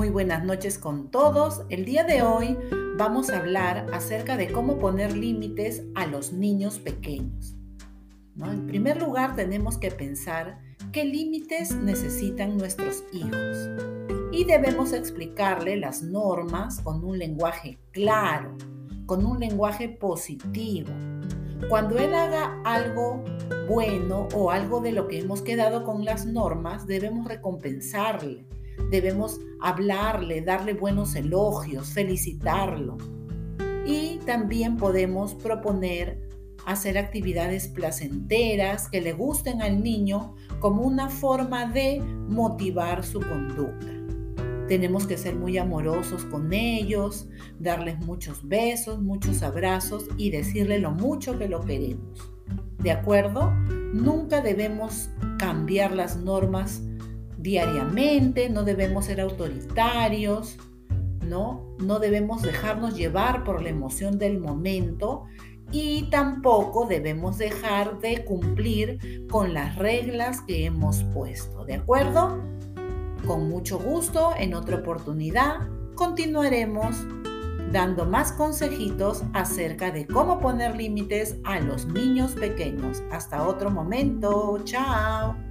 Muy buenas noches con todos. El día de hoy vamos a hablar acerca de cómo poner límites a los niños pequeños. En primer lugar, tenemos que pensar qué límites necesitan nuestros hijos y debemos explicarle las normas con un lenguaje claro, con un lenguaje positivo. Cuando él haga algo bueno o algo de lo que hemos quedado con las normas, debemos recompensarle debemos hablarle, darle buenos elogios, felicitarlo. Y también podemos proponer hacer actividades placenteras que le gusten al niño como una forma de motivar su conducta. Tenemos que ser muy amorosos con ellos, darles muchos besos, muchos abrazos y decirle lo mucho que lo queremos. ¿De acuerdo? Nunca debemos cambiar las normas diariamente, no debemos ser autoritarios, ¿no? No debemos dejarnos llevar por la emoción del momento y tampoco debemos dejar de cumplir con las reglas que hemos puesto, ¿de acuerdo? Con mucho gusto, en otra oportunidad, continuaremos dando más consejitos acerca de cómo poner límites a los niños pequeños. Hasta otro momento, chao.